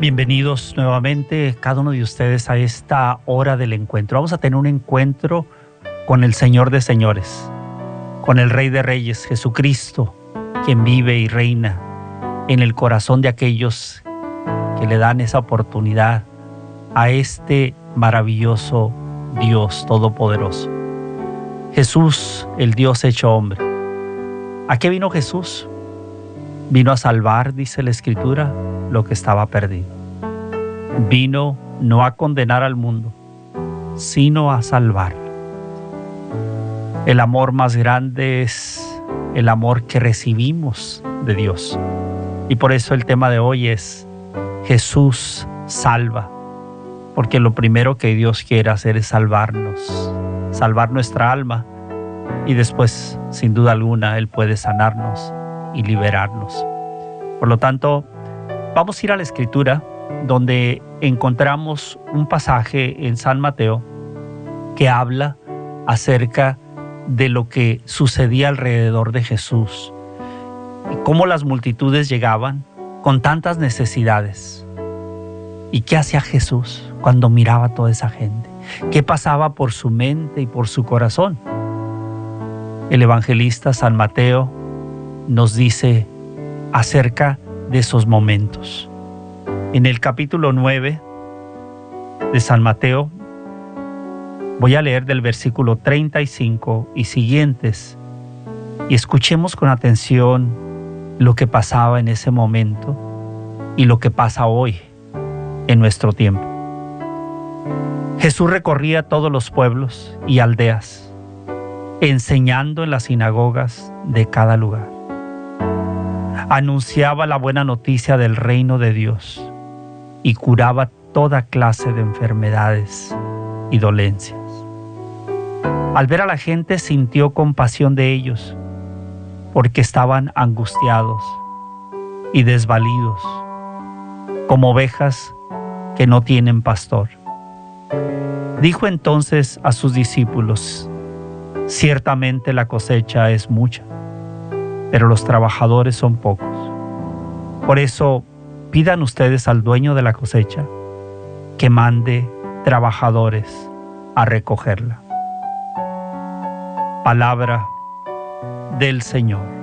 Bienvenidos nuevamente cada uno de ustedes a esta hora del encuentro. Vamos a tener un encuentro con el Señor de Señores, con el Rey de Reyes, Jesucristo, quien vive y reina en el corazón de aquellos que le dan esa oportunidad a este maravilloso Dios Todopoderoso. Jesús, el Dios hecho hombre. ¿A qué vino Jesús? Vino a salvar, dice la Escritura, lo que estaba perdido. Vino no a condenar al mundo, sino a salvar. El amor más grande es el amor que recibimos de Dios. Y por eso el tema de hoy es Jesús salva. Porque lo primero que Dios quiere hacer es salvarnos, salvar nuestra alma. Y después, sin duda alguna, Él puede sanarnos y liberarnos. Por lo tanto, vamos a ir a la escritura donde encontramos un pasaje en San Mateo que habla acerca de lo que sucedía alrededor de Jesús y cómo las multitudes llegaban con tantas necesidades. ¿Y qué hacía Jesús cuando miraba a toda esa gente? ¿Qué pasaba por su mente y por su corazón? El evangelista San Mateo nos dice acerca de esos momentos. En el capítulo 9 de San Mateo, voy a leer del versículo 35 y siguientes y escuchemos con atención lo que pasaba en ese momento y lo que pasa hoy en nuestro tiempo. Jesús recorría todos los pueblos y aldeas, enseñando en las sinagogas de cada lugar anunciaba la buena noticia del reino de Dios y curaba toda clase de enfermedades y dolencias. Al ver a la gente sintió compasión de ellos, porque estaban angustiados y desvalidos, como ovejas que no tienen pastor. Dijo entonces a sus discípulos, ciertamente la cosecha es mucha pero los trabajadores son pocos. Por eso pidan ustedes al dueño de la cosecha que mande trabajadores a recogerla. Palabra del Señor.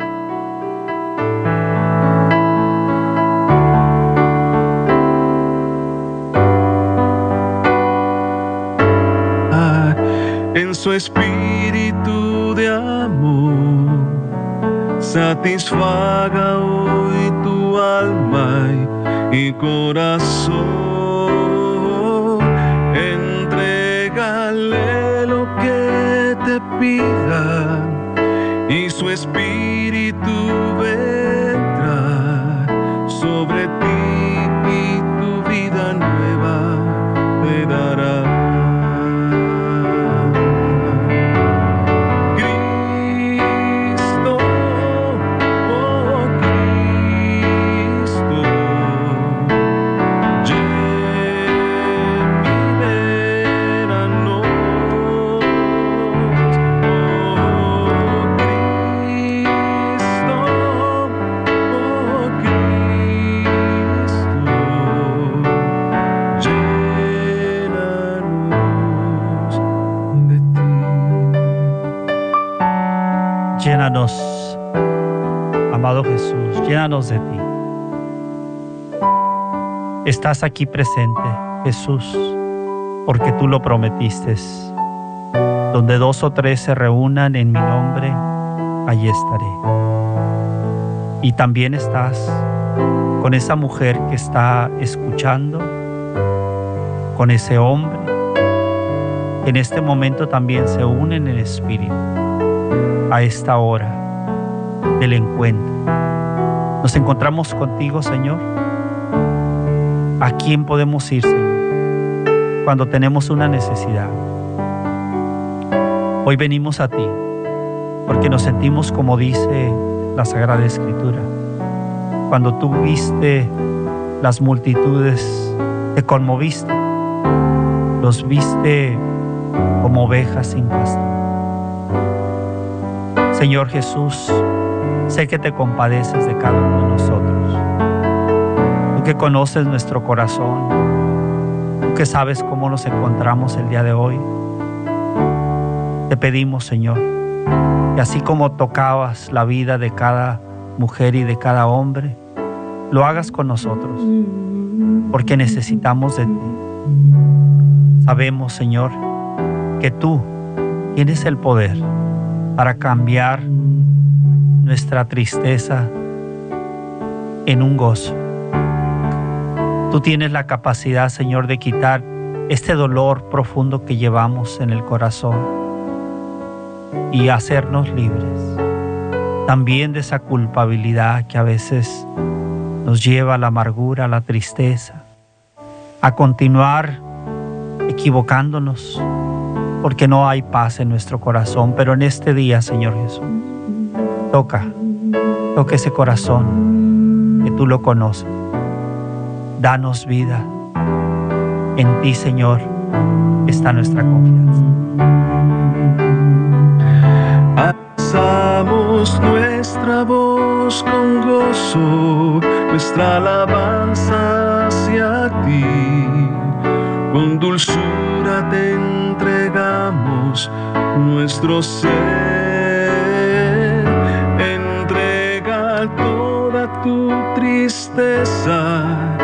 en su espíritu satisfaga hoy tu alma y corazón. Entrégale lo que te pida y su espíritu De ti. Estás aquí presente, Jesús, porque tú lo prometiste. Donde dos o tres se reúnan en mi nombre, allí estaré. Y también estás con esa mujer que está escuchando, con ese hombre. En este momento también se unen en espíritu a esta hora del encuentro. Nos encontramos contigo, Señor, ¿A quién podemos ir, Señor, cuando tenemos una necesidad? Hoy venimos a ti porque nos sentimos como dice la Sagrada Escritura. Cuando tú viste las multitudes, te conmoviste, los viste como ovejas sin pasto. Señor Jesús, sé que te compadeces de cada uno de nosotros. Tú que conoces nuestro corazón, tú que sabes cómo nos encontramos el día de hoy. Te pedimos, Señor, que así como tocabas la vida de cada mujer y de cada hombre, lo hagas con nosotros, porque necesitamos de ti. Sabemos, Señor, que tú tienes el poder para cambiar nuestra tristeza en un gozo. Tú tienes la capacidad, Señor, de quitar este dolor profundo que llevamos en el corazón y hacernos libres. También de esa culpabilidad que a veces nos lleva a la amargura, a la tristeza, a continuar equivocándonos, porque no hay paz en nuestro corazón. Pero en este día, Señor Jesús, toca, toca ese corazón que tú lo conoces. Danos vida. En ti, Señor, está nuestra confianza. Alzamos nuestra voz con gozo, nuestra alabanza hacia ti. Con dulzura te entregamos nuestro ser. Tristeza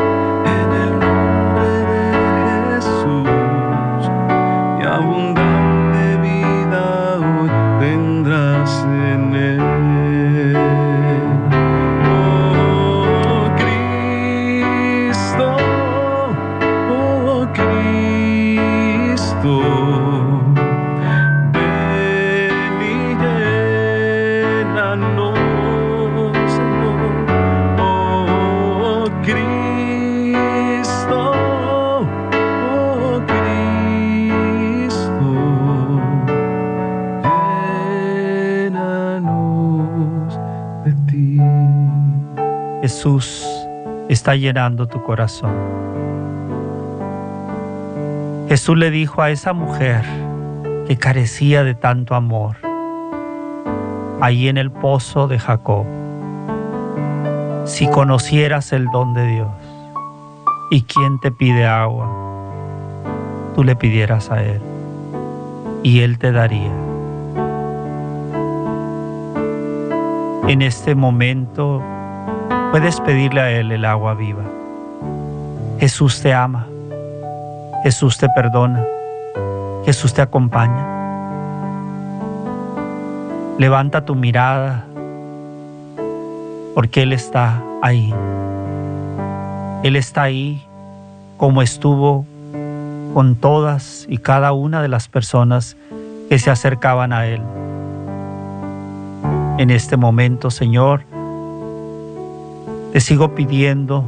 Jesús está llenando tu corazón. Jesús le dijo a esa mujer que carecía de tanto amor, ahí en el pozo de Jacob, si conocieras el don de Dios y quién te pide agua, tú le pidieras a Él y Él te daría. En este momento puedes pedirle a Él el agua viva. Jesús te ama, Jesús te perdona, Jesús te acompaña. Levanta tu mirada porque Él está ahí. Él está ahí como estuvo con todas y cada una de las personas que se acercaban a Él. En este momento, Señor, te sigo pidiendo,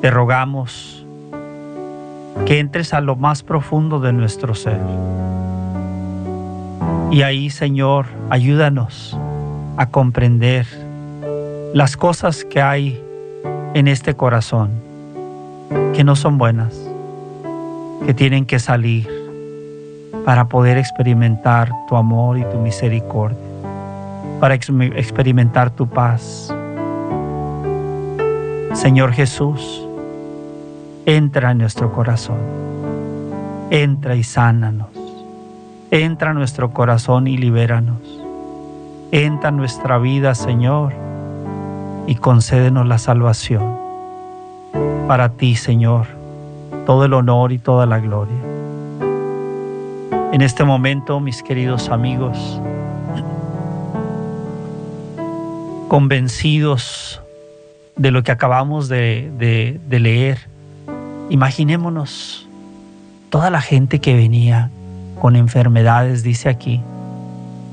te rogamos que entres a lo más profundo de nuestro ser. Y ahí, Señor, ayúdanos a comprender las cosas que hay en este corazón, que no son buenas, que tienen que salir para poder experimentar tu amor y tu misericordia, para ex- experimentar tu paz. Señor Jesús, entra en nuestro corazón, entra y sánanos, entra en nuestro corazón y libéranos, entra en nuestra vida, Señor, y concédenos la salvación. Para ti, Señor, todo el honor y toda la gloria. En este momento, mis queridos amigos, convencidos de lo que acabamos de, de- leer, imaginémonos toda la gente que venía con enfermedades, dice aquí,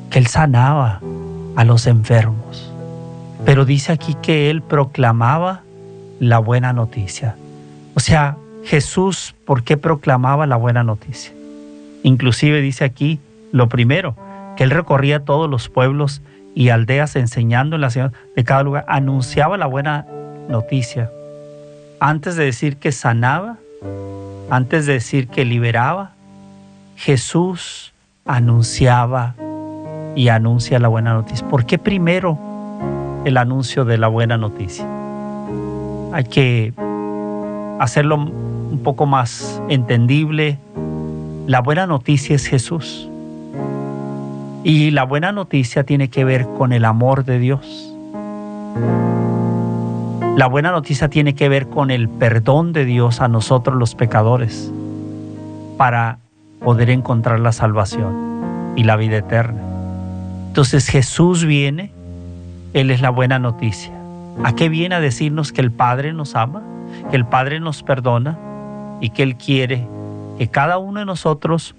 que él sanaba a los enfermos, pero dice aquí que él proclamaba la buena noticia. O sea, sea, Jesús, ¿por qué proclamaba la buena noticia? Inclusive dice aquí, lo primero, que él recorría todos los pueblos y aldeas enseñando en la ciudad de cada lugar, anunciaba la buena noticia. Antes de decir que sanaba, antes de decir que liberaba, Jesús anunciaba y anuncia la buena noticia. ¿Por qué primero el anuncio de la buena noticia? Hay que hacerlo un poco más entendible. La buena noticia es Jesús. Y la buena noticia tiene que ver con el amor de Dios. La buena noticia tiene que ver con el perdón de Dios a nosotros los pecadores para poder encontrar la salvación y la vida eterna. Entonces Jesús viene, Él es la buena noticia. ¿A qué viene a decirnos que el Padre nos ama, que el Padre nos perdona y que Él quiere que cada uno de nosotros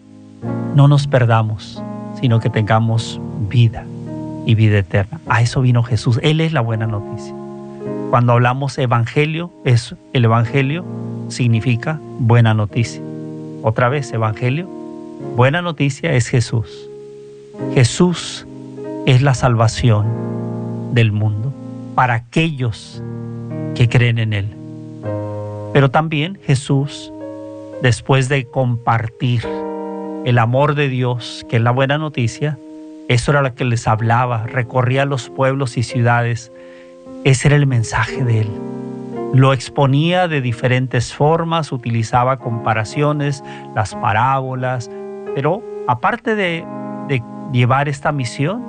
no nos perdamos, sino que tengamos vida y vida eterna? A eso vino Jesús. Él es la buena noticia. Cuando hablamos evangelio, es el evangelio significa buena noticia. Otra vez, evangelio, buena noticia es Jesús. Jesús es la salvación del mundo para aquellos que creen en Él. Pero también Jesús, después de compartir el amor de Dios, que es la buena noticia, eso era lo que les hablaba, recorría los pueblos y ciudades, ese era el mensaje de Él. Lo exponía de diferentes formas, utilizaba comparaciones, las parábolas, pero aparte de, de llevar esta misión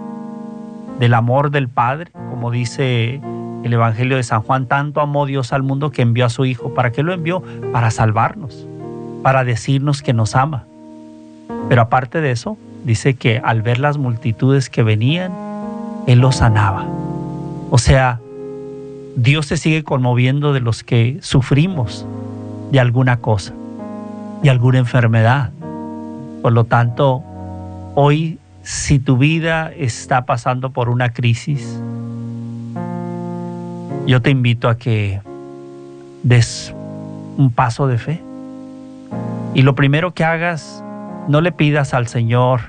del amor del Padre, como dice el Evangelio de San Juan, tanto amó Dios al mundo que envió a su Hijo. ¿Para qué lo envió? Para salvarnos, para decirnos que nos ama. Pero aparte de eso, dice que al ver las multitudes que venían, Él los sanaba. O sea, Dios se sigue conmoviendo de los que sufrimos de alguna cosa, de alguna enfermedad. Por lo tanto, hoy si tu vida está pasando por una crisis, yo te invito a que des un paso de fe. Y lo primero que hagas, no le pidas al Señor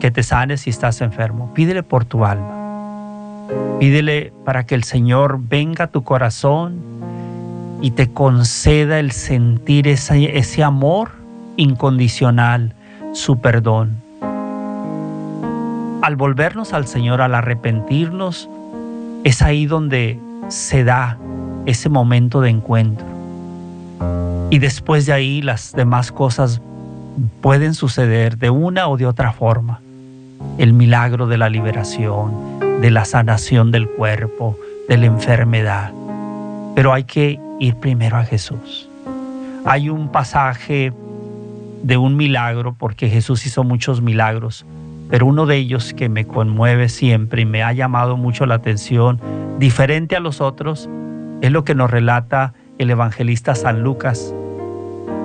que te sane si estás enfermo. Pídele por tu alma. Pídele para que el Señor venga a tu corazón y te conceda el sentir ese, ese amor incondicional, su perdón. Al volvernos al Señor, al arrepentirnos, es ahí donde se da ese momento de encuentro. Y después de ahí las demás cosas pueden suceder de una o de otra forma. El milagro de la liberación, de la sanación del cuerpo, de la enfermedad. Pero hay que ir primero a Jesús. Hay un pasaje de un milagro, porque Jesús hizo muchos milagros, pero uno de ellos que me conmueve siempre y me ha llamado mucho la atención, diferente a los otros, es lo que nos relata el evangelista San Lucas.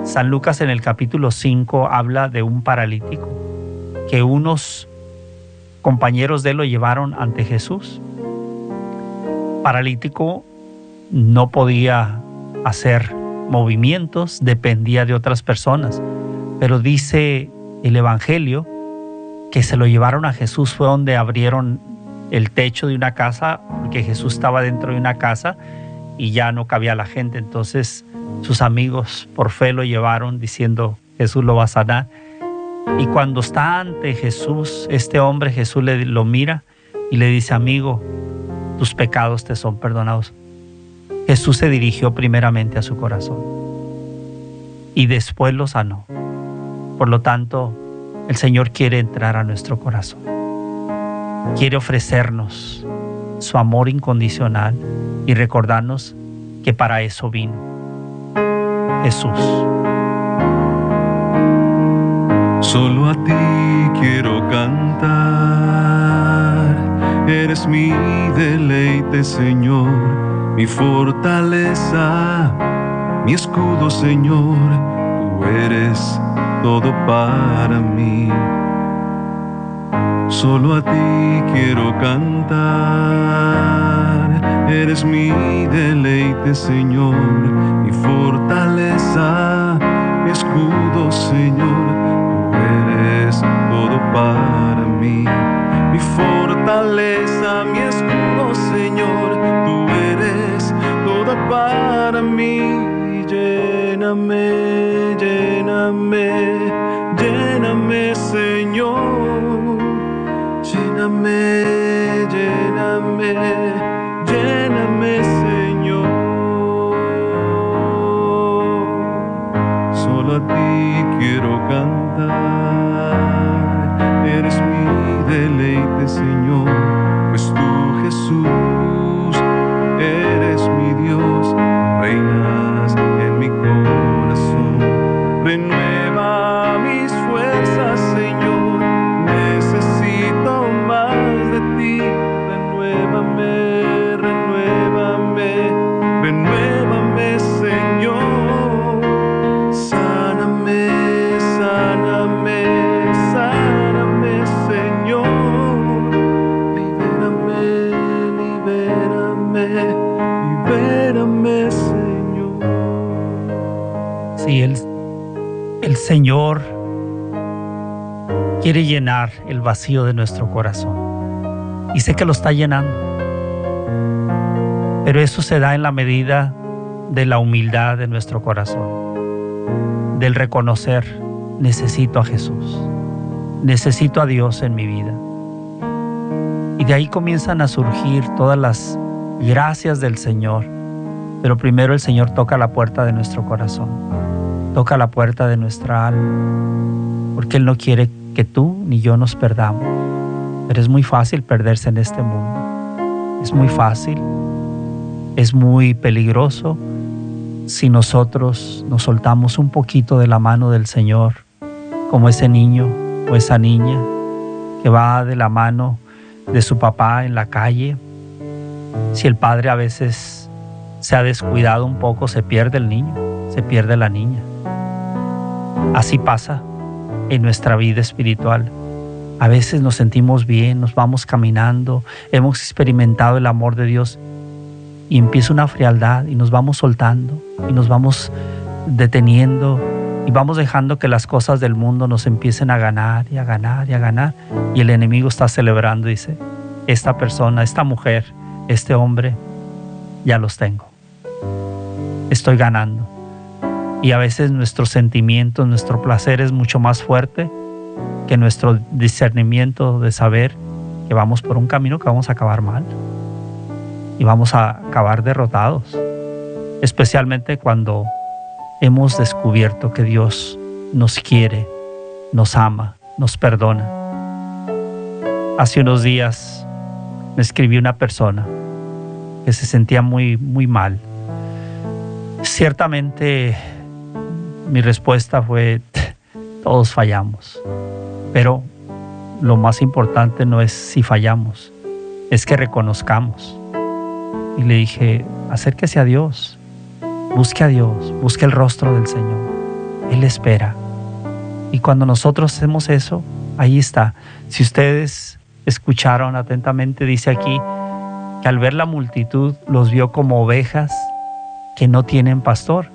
San Lucas en el capítulo 5 habla de un paralítico que unos compañeros de él lo llevaron ante Jesús. Paralítico no podía hacer movimientos, dependía de otras personas, pero dice el Evangelio que se lo llevaron a Jesús fue donde abrieron el techo de una casa, porque Jesús estaba dentro de una casa y ya no cabía la gente. Entonces sus amigos por fe lo llevaron diciendo, Jesús lo va a sanar. Y cuando está ante Jesús, este hombre, Jesús le, lo mira y le dice, amigo, tus pecados te son perdonados. Jesús se dirigió primeramente a su corazón y después lo sanó. Por lo tanto, el Señor quiere entrar a nuestro corazón. Quiere ofrecernos su amor incondicional y recordarnos que para eso vino Jesús. Solo a ti quiero cantar. Eres mi deleite, Señor, mi fortaleza, mi escudo, Señor. Tú eres todo para mí. solo a ti quiero cantar. Eres mi deleite, Señor, mi fortaleza, mi escudo, Señor. Tú eres todo para mí, mi fortaleza, mi escudo, Señor. Tú eres todo para mí. Lléname, lléname, lléname, Señor. Lléname, lléname, quiere llenar el vacío de nuestro corazón. Y sé que lo está llenando. Pero eso se da en la medida de la humildad de nuestro corazón. Del reconocer, necesito a Jesús. Necesito a Dios en mi vida. Y de ahí comienzan a surgir todas las gracias del Señor. Pero primero el Señor toca la puerta de nuestro corazón. Toca la puerta de nuestra alma. Porque Él no quiere que tú ni yo nos perdamos. Pero es muy fácil perderse en este mundo. Es muy fácil. Es muy peligroso si nosotros nos soltamos un poquito de la mano del Señor, como ese niño o esa niña que va de la mano de su papá en la calle. Si el padre a veces se ha descuidado un poco, se pierde el niño, se pierde la niña. Así pasa en nuestra vida espiritual. A veces nos sentimos bien, nos vamos caminando, hemos experimentado el amor de Dios y empieza una frialdad y nos vamos soltando y nos vamos deteniendo y vamos dejando que las cosas del mundo nos empiecen a ganar y a ganar y a ganar y el enemigo está celebrando dice, esta persona, esta mujer, este hombre, ya los tengo. Estoy ganando. Y a veces nuestro sentimiento, nuestro placer es mucho más fuerte que nuestro discernimiento de saber que vamos por un camino que vamos a acabar mal y vamos a acabar derrotados, especialmente cuando hemos descubierto que Dios nos quiere, nos ama, nos perdona. Hace unos días me escribió una persona que se sentía muy, muy mal. Ciertamente mi respuesta fue, todos fallamos, pero lo más importante no es si fallamos, es que reconozcamos. Y le dije, acérquese a Dios, busque a Dios, busque el rostro del Señor. Él espera. Y cuando nosotros hacemos eso, ahí está. Si ustedes escucharon atentamente, dice aquí que al ver la multitud los vio como ovejas que no tienen pastor.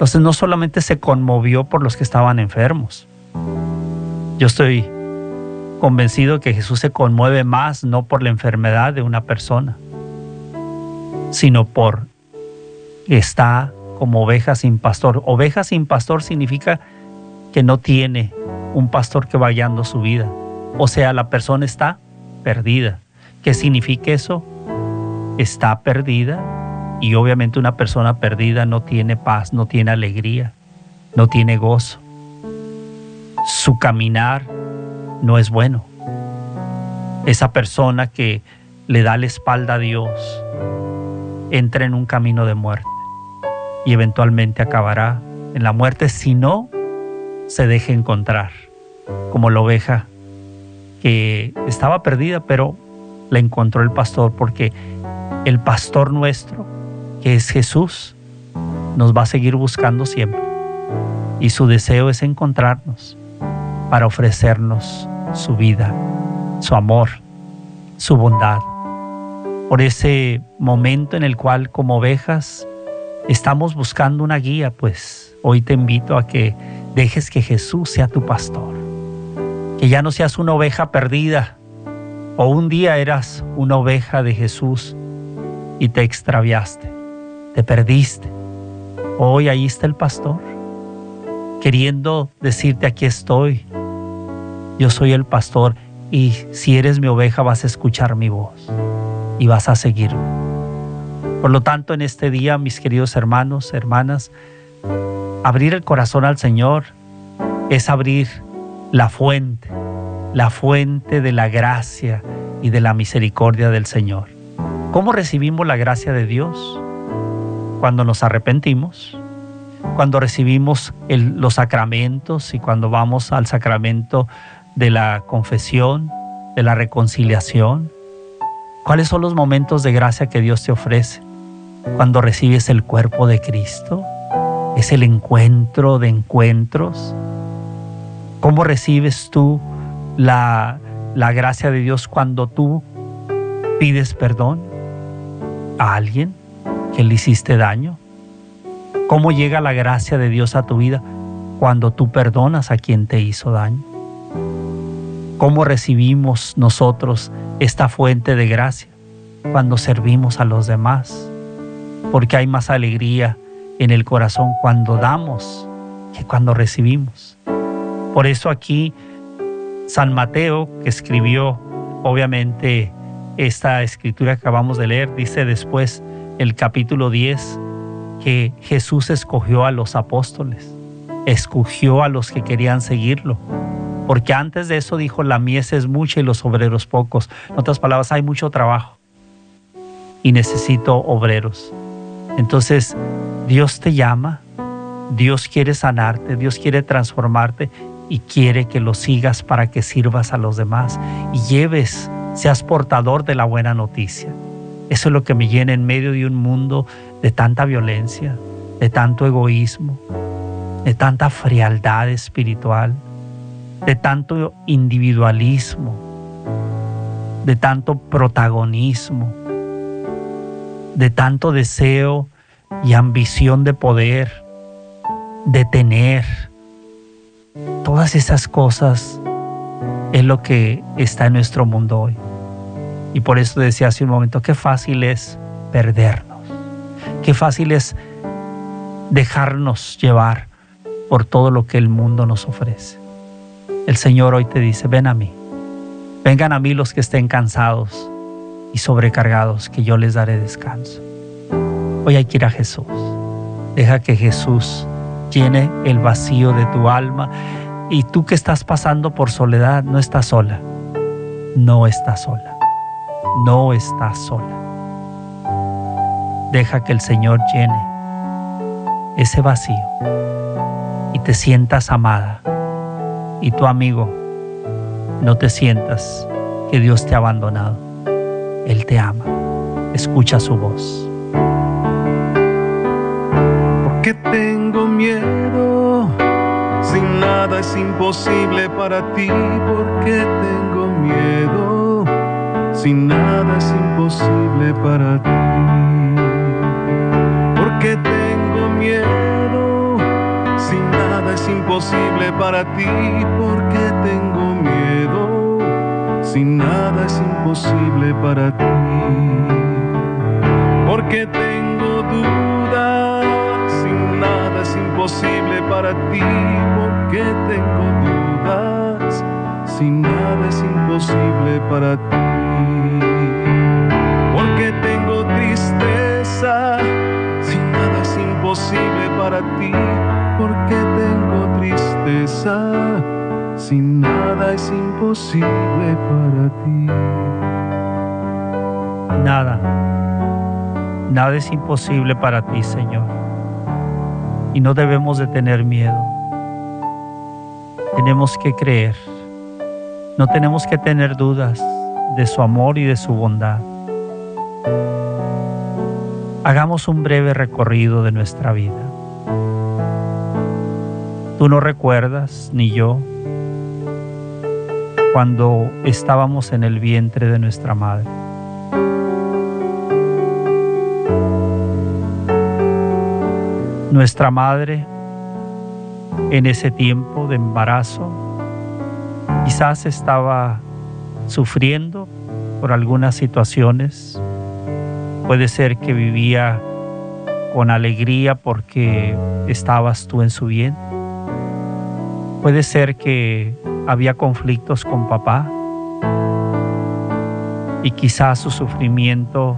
Entonces no solamente se conmovió por los que estaban enfermos. Yo estoy convencido que Jesús se conmueve más no por la enfermedad de una persona, sino por está como oveja sin pastor. Oveja sin pastor significa que no tiene un pastor que va guiando su vida. O sea, la persona está perdida. ¿Qué significa eso? Está perdida y obviamente una persona perdida no tiene paz, no tiene alegría, no tiene gozo. Su caminar no es bueno. Esa persona que le da la espalda a Dios entra en un camino de muerte y eventualmente acabará en la muerte si no se deja encontrar, como la oveja que estaba perdida, pero la encontró el pastor porque el pastor nuestro, que es Jesús, nos va a seguir buscando siempre. Y su deseo es encontrarnos para ofrecernos su vida su amor, su bondad, por ese momento en el cual como ovejas estamos buscando una guía, pues hoy te invito a que dejes que Jesús sea tu pastor, que ya no seas una oveja perdida, o un día eras una oveja de Jesús y te extraviaste, te perdiste. Hoy ahí está el pastor, queriendo decirte aquí estoy, yo soy el pastor y si eres mi oveja vas a escuchar mi voz y vas a seguirme. Por lo tanto, en este día, mis queridos hermanos, hermanas, abrir el corazón al Señor es abrir la fuente, la fuente de la gracia y de la misericordia del Señor. ¿Cómo recibimos la gracia de Dios? Cuando nos arrepentimos, cuando recibimos los sacramentos y cuando vamos al sacramento de la confesión, de la reconciliación? ¿Cuáles son los momentos de gracia que Dios te ofrece? Cuando recibes el cuerpo de Cristo, es el encuentro de encuentros. ¿Cómo recibes tú la, la gracia de Dios cuando tú pides perdón a alguien le hiciste daño? ¿Cómo llega la gracia de Dios a tu vida cuando tú perdonas a quien te hizo daño? ¿Cómo recibimos nosotros esta fuente de gracia? Cuando servimos a los demás. Porque hay más alegría en el corazón cuando damos que cuando recibimos. Por eso aquí San Mateo, que escribió obviamente esta escritura que acabamos de leer, dice después el capítulo 10 que Jesús escogió a los apóstoles, escogió a los que querían seguirlo, porque antes de eso dijo, la mies es mucha y los obreros pocos. En otras palabras, hay mucho trabajo y necesito obreros. Entonces, Dios te llama, Dios quiere sanarte, Dios quiere transformarte y quiere que lo sigas para que sirvas a los demás y lleves, seas portador de la buena noticia. Eso es lo que me llena en medio de un mundo de tanta violencia, de tanto egoísmo, de tanta frialdad espiritual de tanto individualismo, de tanto protagonismo, de tanto deseo y ambición de poder, de tener. Todas esas cosas es lo que está en nuestro mundo hoy. Y por eso decía hace un momento, qué fácil es perdernos, qué fácil es dejarnos llevar por todo lo que el mundo nos ofrece. El Señor hoy te dice, ven a mí. Vengan a mí los que estén cansados y sobrecargados, que yo les daré descanso. Hoy hay que ir a Jesús. Deja que Jesús llene el vacío de tu alma. Y tú que estás pasando por soledad, no estás sola. No estás sola. No estás sola. Deja que el Señor llene ese vacío y te sientas amada y tu amigo, no te sientas que Dios te ha abandonado. Él te ama. Escucha su voz. Porque tengo miedo, sin nada es imposible para ti. Porque tengo miedo, sin nada es imposible para ti. Porque tengo miedo es imposible para ti porque tengo miedo. Sin nada es imposible para ti. Porque tengo dudas. Sin nada es imposible para ti porque tengo dudas. Sin nada es imposible para ti. Ti porque tengo tristeza, sin nada es imposible para ti. Nada, nada es imposible para ti, Señor. Y no debemos de tener miedo. Tenemos que creer. No tenemos que tener dudas de su amor y de su bondad. Hagamos un breve recorrido de nuestra vida. Tú no recuerdas, ni yo, cuando estábamos en el vientre de nuestra madre. Nuestra madre en ese tiempo de embarazo quizás estaba sufriendo por algunas situaciones. Puede ser que vivía con alegría porque estabas tú en su bien. Puede ser que había conflictos con papá y quizás su sufrimiento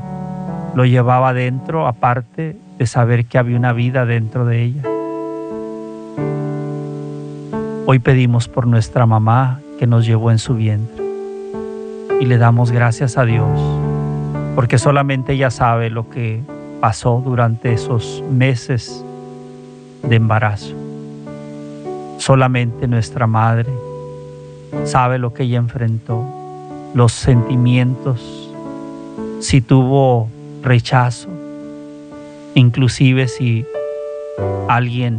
lo llevaba dentro, aparte de saber que había una vida dentro de ella. Hoy pedimos por nuestra mamá que nos llevó en su vientre y le damos gracias a Dios porque solamente ella sabe lo que pasó durante esos meses de embarazo. Solamente nuestra madre sabe lo que ella enfrentó, los sentimientos, si tuvo rechazo, inclusive si alguien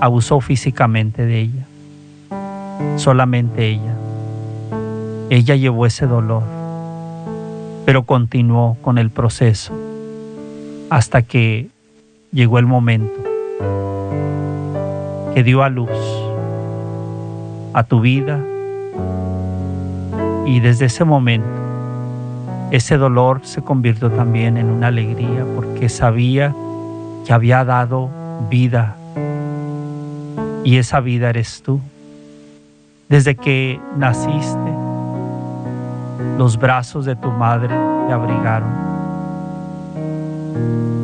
abusó físicamente de ella. Solamente ella. Ella llevó ese dolor, pero continuó con el proceso hasta que llegó el momento que dio a luz a tu vida y desde ese momento ese dolor se convirtió también en una alegría porque sabía que había dado vida y esa vida eres tú. Desde que naciste, los brazos de tu madre te abrigaron.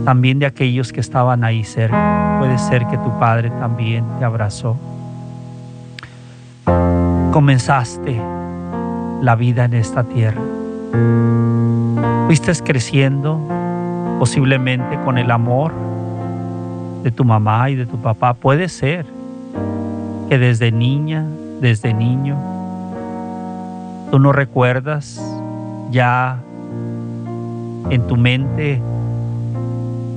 También de aquellos que estaban ahí cerca. Puede ser que tu padre también te abrazó. Comenzaste la vida en esta tierra. Fuiste creciendo posiblemente con el amor de tu mamá y de tu papá. Puede ser que desde niña, desde niño, tú no recuerdas ya en tu mente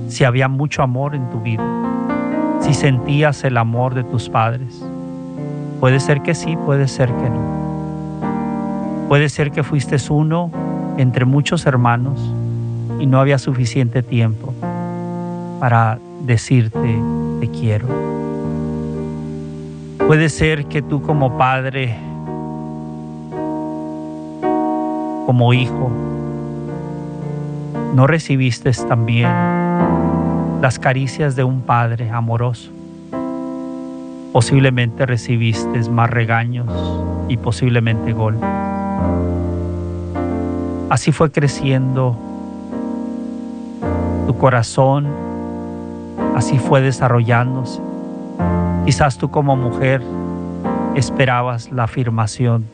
si había mucho amor en tu vida, si sentías el amor de tus padres. Puede ser que sí, puede ser que no. Puede ser que fuiste uno entre muchos hermanos y no había suficiente tiempo para decirte te quiero. Puede ser que tú como padre, como hijo, no recibiste también las caricias de un padre amoroso. Posiblemente recibiste más regaños y posiblemente golpes. Así fue creciendo tu corazón, así fue desarrollándose Quizás tú como mujer esperabas la afirmación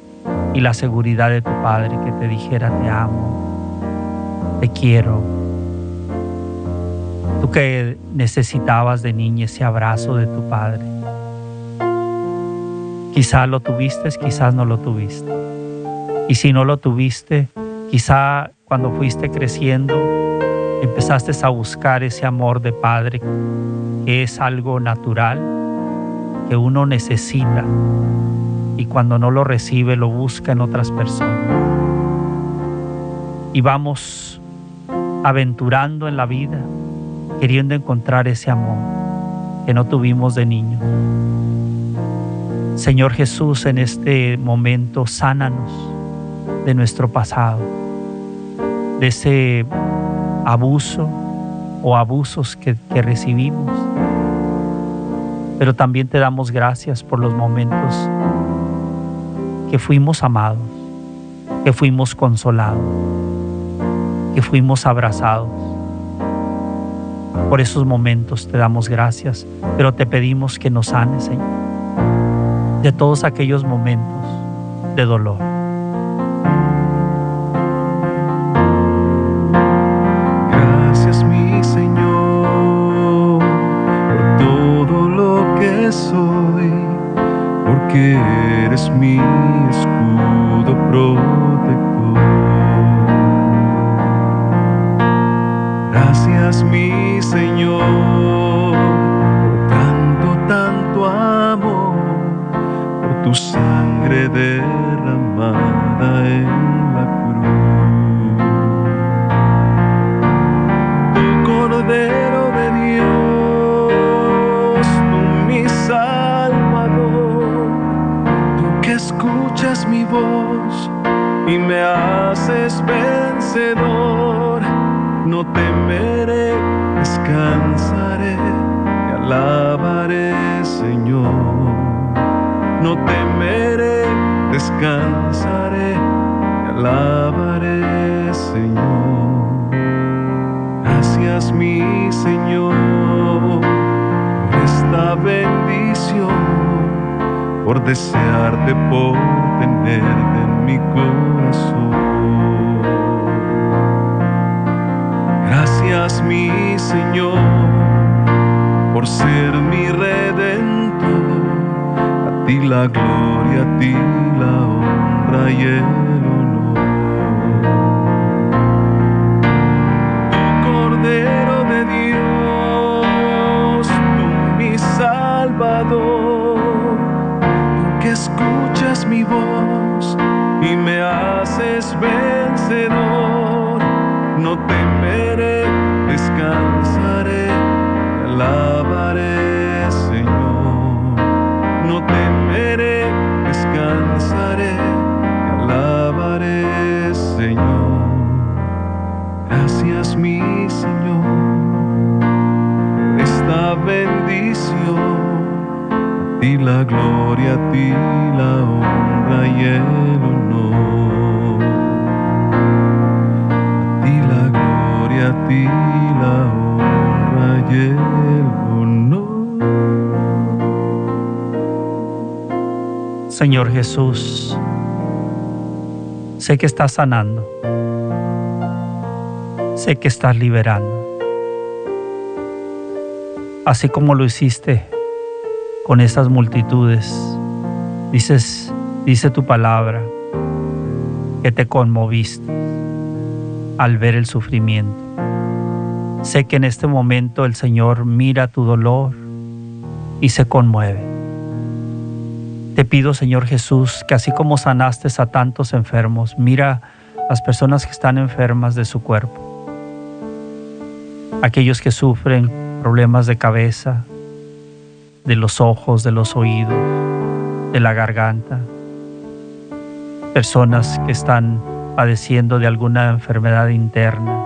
y la seguridad de tu padre que te dijera te amo, te quiero. Tú que necesitabas de niña ese abrazo de tu padre. Quizás lo tuviste, quizás no lo tuviste. Y si no lo tuviste, quizá cuando fuiste creciendo empezaste a buscar ese amor de padre que es algo natural que uno necesita y cuando no lo recibe lo busca en otras personas. Y vamos aventurando en la vida queriendo encontrar ese amor que no tuvimos de niño. Señor Jesús, en este momento sánanos de nuestro pasado, de ese abuso o abusos que, que recibimos pero también te damos gracias por los momentos que fuimos amados, que fuimos consolados, que fuimos abrazados. Por esos momentos te damos gracias, pero te pedimos que nos sanes, Señor, de todos aquellos momentos de dolor. eres mi escudo protector. gracias mi Señor, tanto, tanto amor, por tu sangre derramada en la cruz. Tu Cordero de Dios, tú mi Salvador, tú que escuchas mi voz y me haces vencedor no temeré, descansaré, te alabaré, Señor. No temeré, descansaré, te alabaré, Señor. Gracias, mi Señor, por esta bendición por desearte, por tenerte en mi corazón. Mi Señor por ser mi redentor. A ti la gloria, a ti la honra y el honor. Tu Cordero de Dios, tú mi Salvador escuchas mi voz y me haces vencedor. No temeré, alabaré, Señor. No temeré, descansaré, alabaré, Señor. Gracias, mi Señor, esta bendición ti la gloria, a ti la honra y el honor. A ti la gloria, a ti Señor Jesús, sé que estás sanando. Sé que estás liberando. Así como lo hiciste con esas multitudes. Dices, dice tu palabra, que te conmoviste al ver el sufrimiento. Sé que en este momento el Señor mira tu dolor y se conmueve. Te pido, Señor Jesús, que así como sanaste a tantos enfermos, mira las personas que están enfermas de su cuerpo, aquellos que sufren problemas de cabeza, de los ojos, de los oídos, de la garganta. Personas que están padeciendo de alguna enfermedad interna.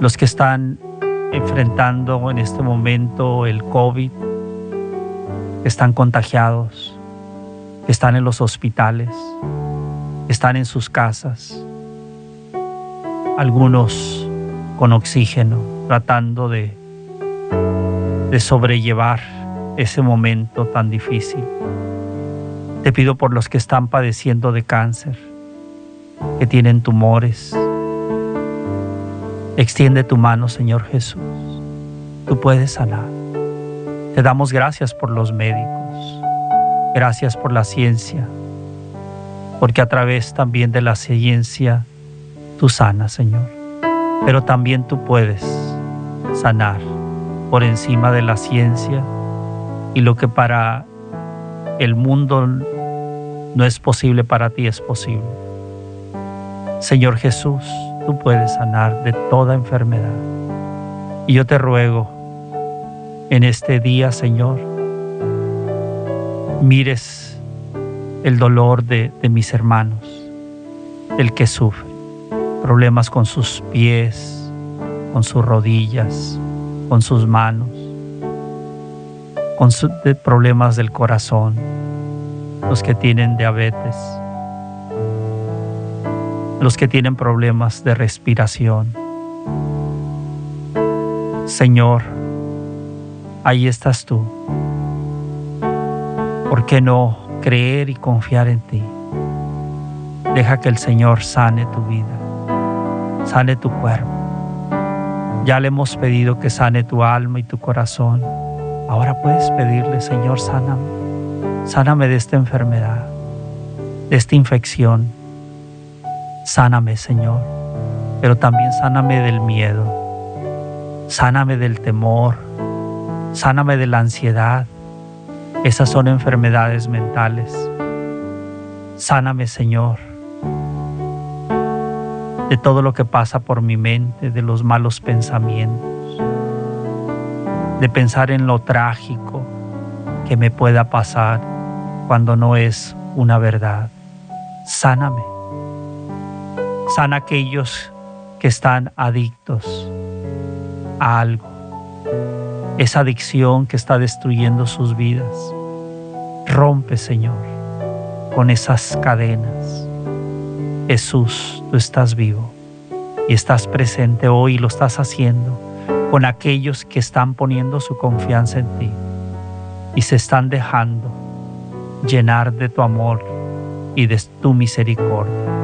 Los que están enfrentando en este momento el COVID, que están contagiados, que están en los hospitales, que están en sus casas. Algunos con oxígeno, tratando de de sobrellevar ese momento tan difícil. Te pido por los que están padeciendo de cáncer, que tienen tumores. Extiende tu mano, Señor Jesús. Tú puedes sanar. Te damos gracias por los médicos. Gracias por la ciencia. Porque a través también de la ciencia tú sanas, Señor. Pero también tú puedes sanar por encima de la ciencia y lo que para el mundo no es posible, para ti es posible. Señor Jesús, tú puedes sanar de toda enfermedad. Y yo te ruego en este día, Señor, mires el dolor de, de mis hermanos, el que sufre problemas con sus pies, con sus rodillas, con sus manos, con problemas del corazón, los que tienen diabetes, los que tienen problemas de respiración. Señor, ahí estás tú. ¿Por qué no creer y confiar en ti? Deja que el Señor sane tu vida, sane tu cuerpo ya le hemos pedido que sane tu alma y tu corazón. Ahora puedes pedirle, Señor, sáname. Sáname de esta enfermedad, de esta infección. Sáname, Señor. Pero también sáname del miedo. Sáname del temor. Sáname de la ansiedad. Esas son enfermedades mentales. Sáname, Señor de todo lo que pasa por mi mente, de los malos pensamientos, de pensar en lo trágico que me pueda pasar cuando no es una verdad. Sáname. Sana aquellos que están adictos a algo. Esa adicción que está destruyendo sus vidas. Rompe, Señor, con esas cadenas. Jesús, tú estás vivo y estás presente hoy y lo estás haciendo con aquellos que están poniendo su confianza en ti y se están dejando llenar de tu amor y de tu misericordia.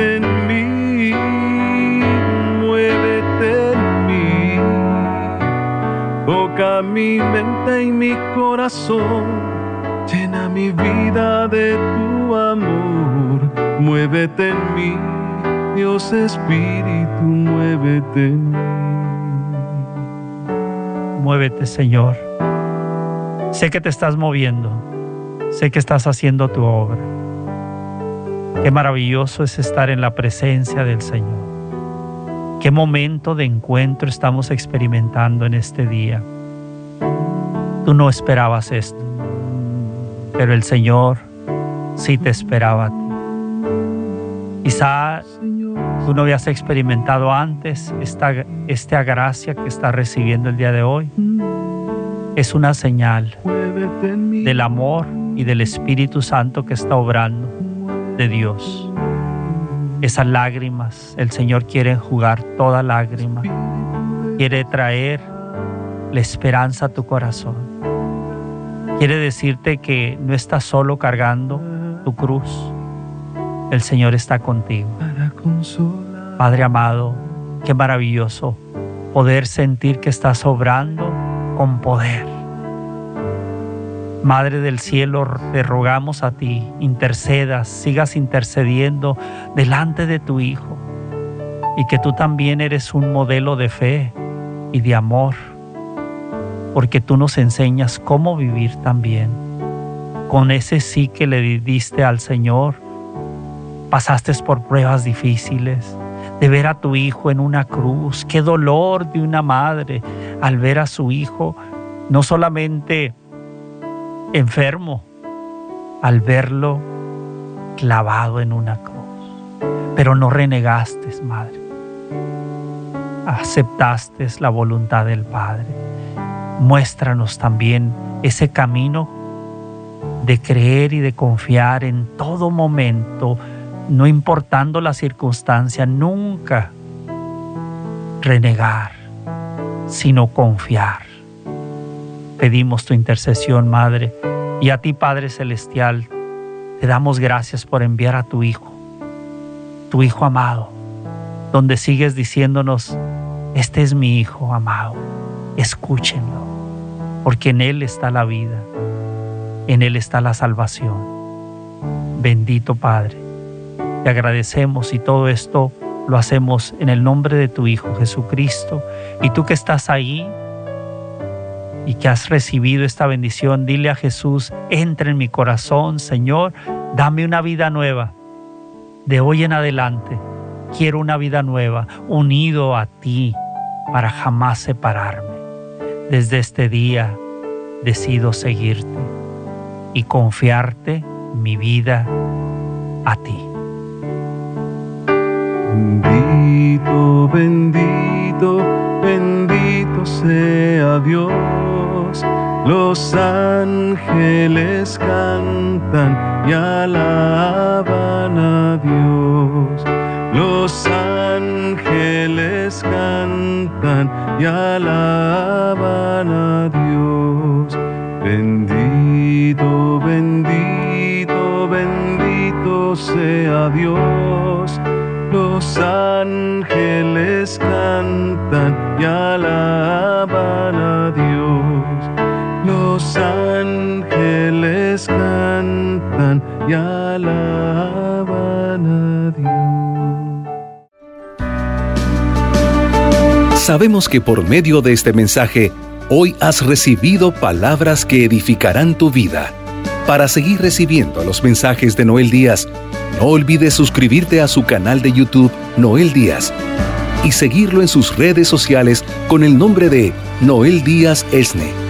En mí, muévete en mí. Toca mi mente y mi corazón, llena mi vida de tu amor. Muévete en mí, Dios Espíritu, muévete en mí. Muévete, Señor. Sé que te estás moviendo. Sé que estás haciendo tu obra. Qué maravilloso es estar en la presencia del Señor. Qué momento de encuentro estamos experimentando en este día. Tú no esperabas esto, pero el Señor sí te esperaba a ti. Quizá tú no habías experimentado antes esta, esta gracia que estás recibiendo el día de hoy. Es una señal del amor y del Espíritu Santo que está obrando de Dios. Esas lágrimas, el Señor quiere enjugar toda lágrima, quiere traer la esperanza a tu corazón. Quiere decirte que no estás solo cargando tu cruz, el Señor está contigo. Padre amado, qué maravilloso poder sentir que estás obrando con poder. Madre del cielo, te rogamos a ti, intercedas, sigas intercediendo delante de tu Hijo y que tú también eres un modelo de fe y de amor, porque tú nos enseñas cómo vivir también. Con ese sí que le diste al Señor, pasaste por pruebas difíciles, de ver a tu hijo en una cruz, qué dolor de una madre al ver a su hijo no solamente enfermo, al verlo clavado en una cruz. Pero no renegaste, madre. Aceptaste la voluntad del Padre. Muéstranos también ese camino de creer y de confiar en todo momento, no importando la circunstancia, nunca renegar, sino confiar. Pedimos tu intercesión, Madre, y a ti, Padre Celestial, te damos gracias por enviar a tu Hijo, tu Hijo amado, donde sigues diciéndonos, este es mi Hijo amado, escúchenlo, porque en Él está la vida, en Él está la salvación. Bendito Padre, te agradecemos y todo esto lo hacemos en el nombre de tu Hijo Jesucristo. Y tú que estás ahí y que has recibido esta bendición, dile a Jesús, entra en mi corazón, Señor, dame una vida nueva. De hoy en adelante, quiero una vida nueva, unido a ti, para jamás separarme. Desde este día decido seguirte y confiarte mi vida a ti. Bendito, bendito, bendito sea Dios. Los ángeles cantan y alaban a Dios. Los ángeles cantan y alaban a Dios. Bendito, bendito, bendito sea Dios. Los ángeles cantan y alaban. Los ángeles cantan y alaban a Dios. Sabemos que por medio de este mensaje, hoy has recibido palabras que edificarán tu vida. Para seguir recibiendo los mensajes de Noel Díaz, no olvides suscribirte a su canal de YouTube Noel Díaz y seguirlo en sus redes sociales con el nombre de Noel Díaz Esne.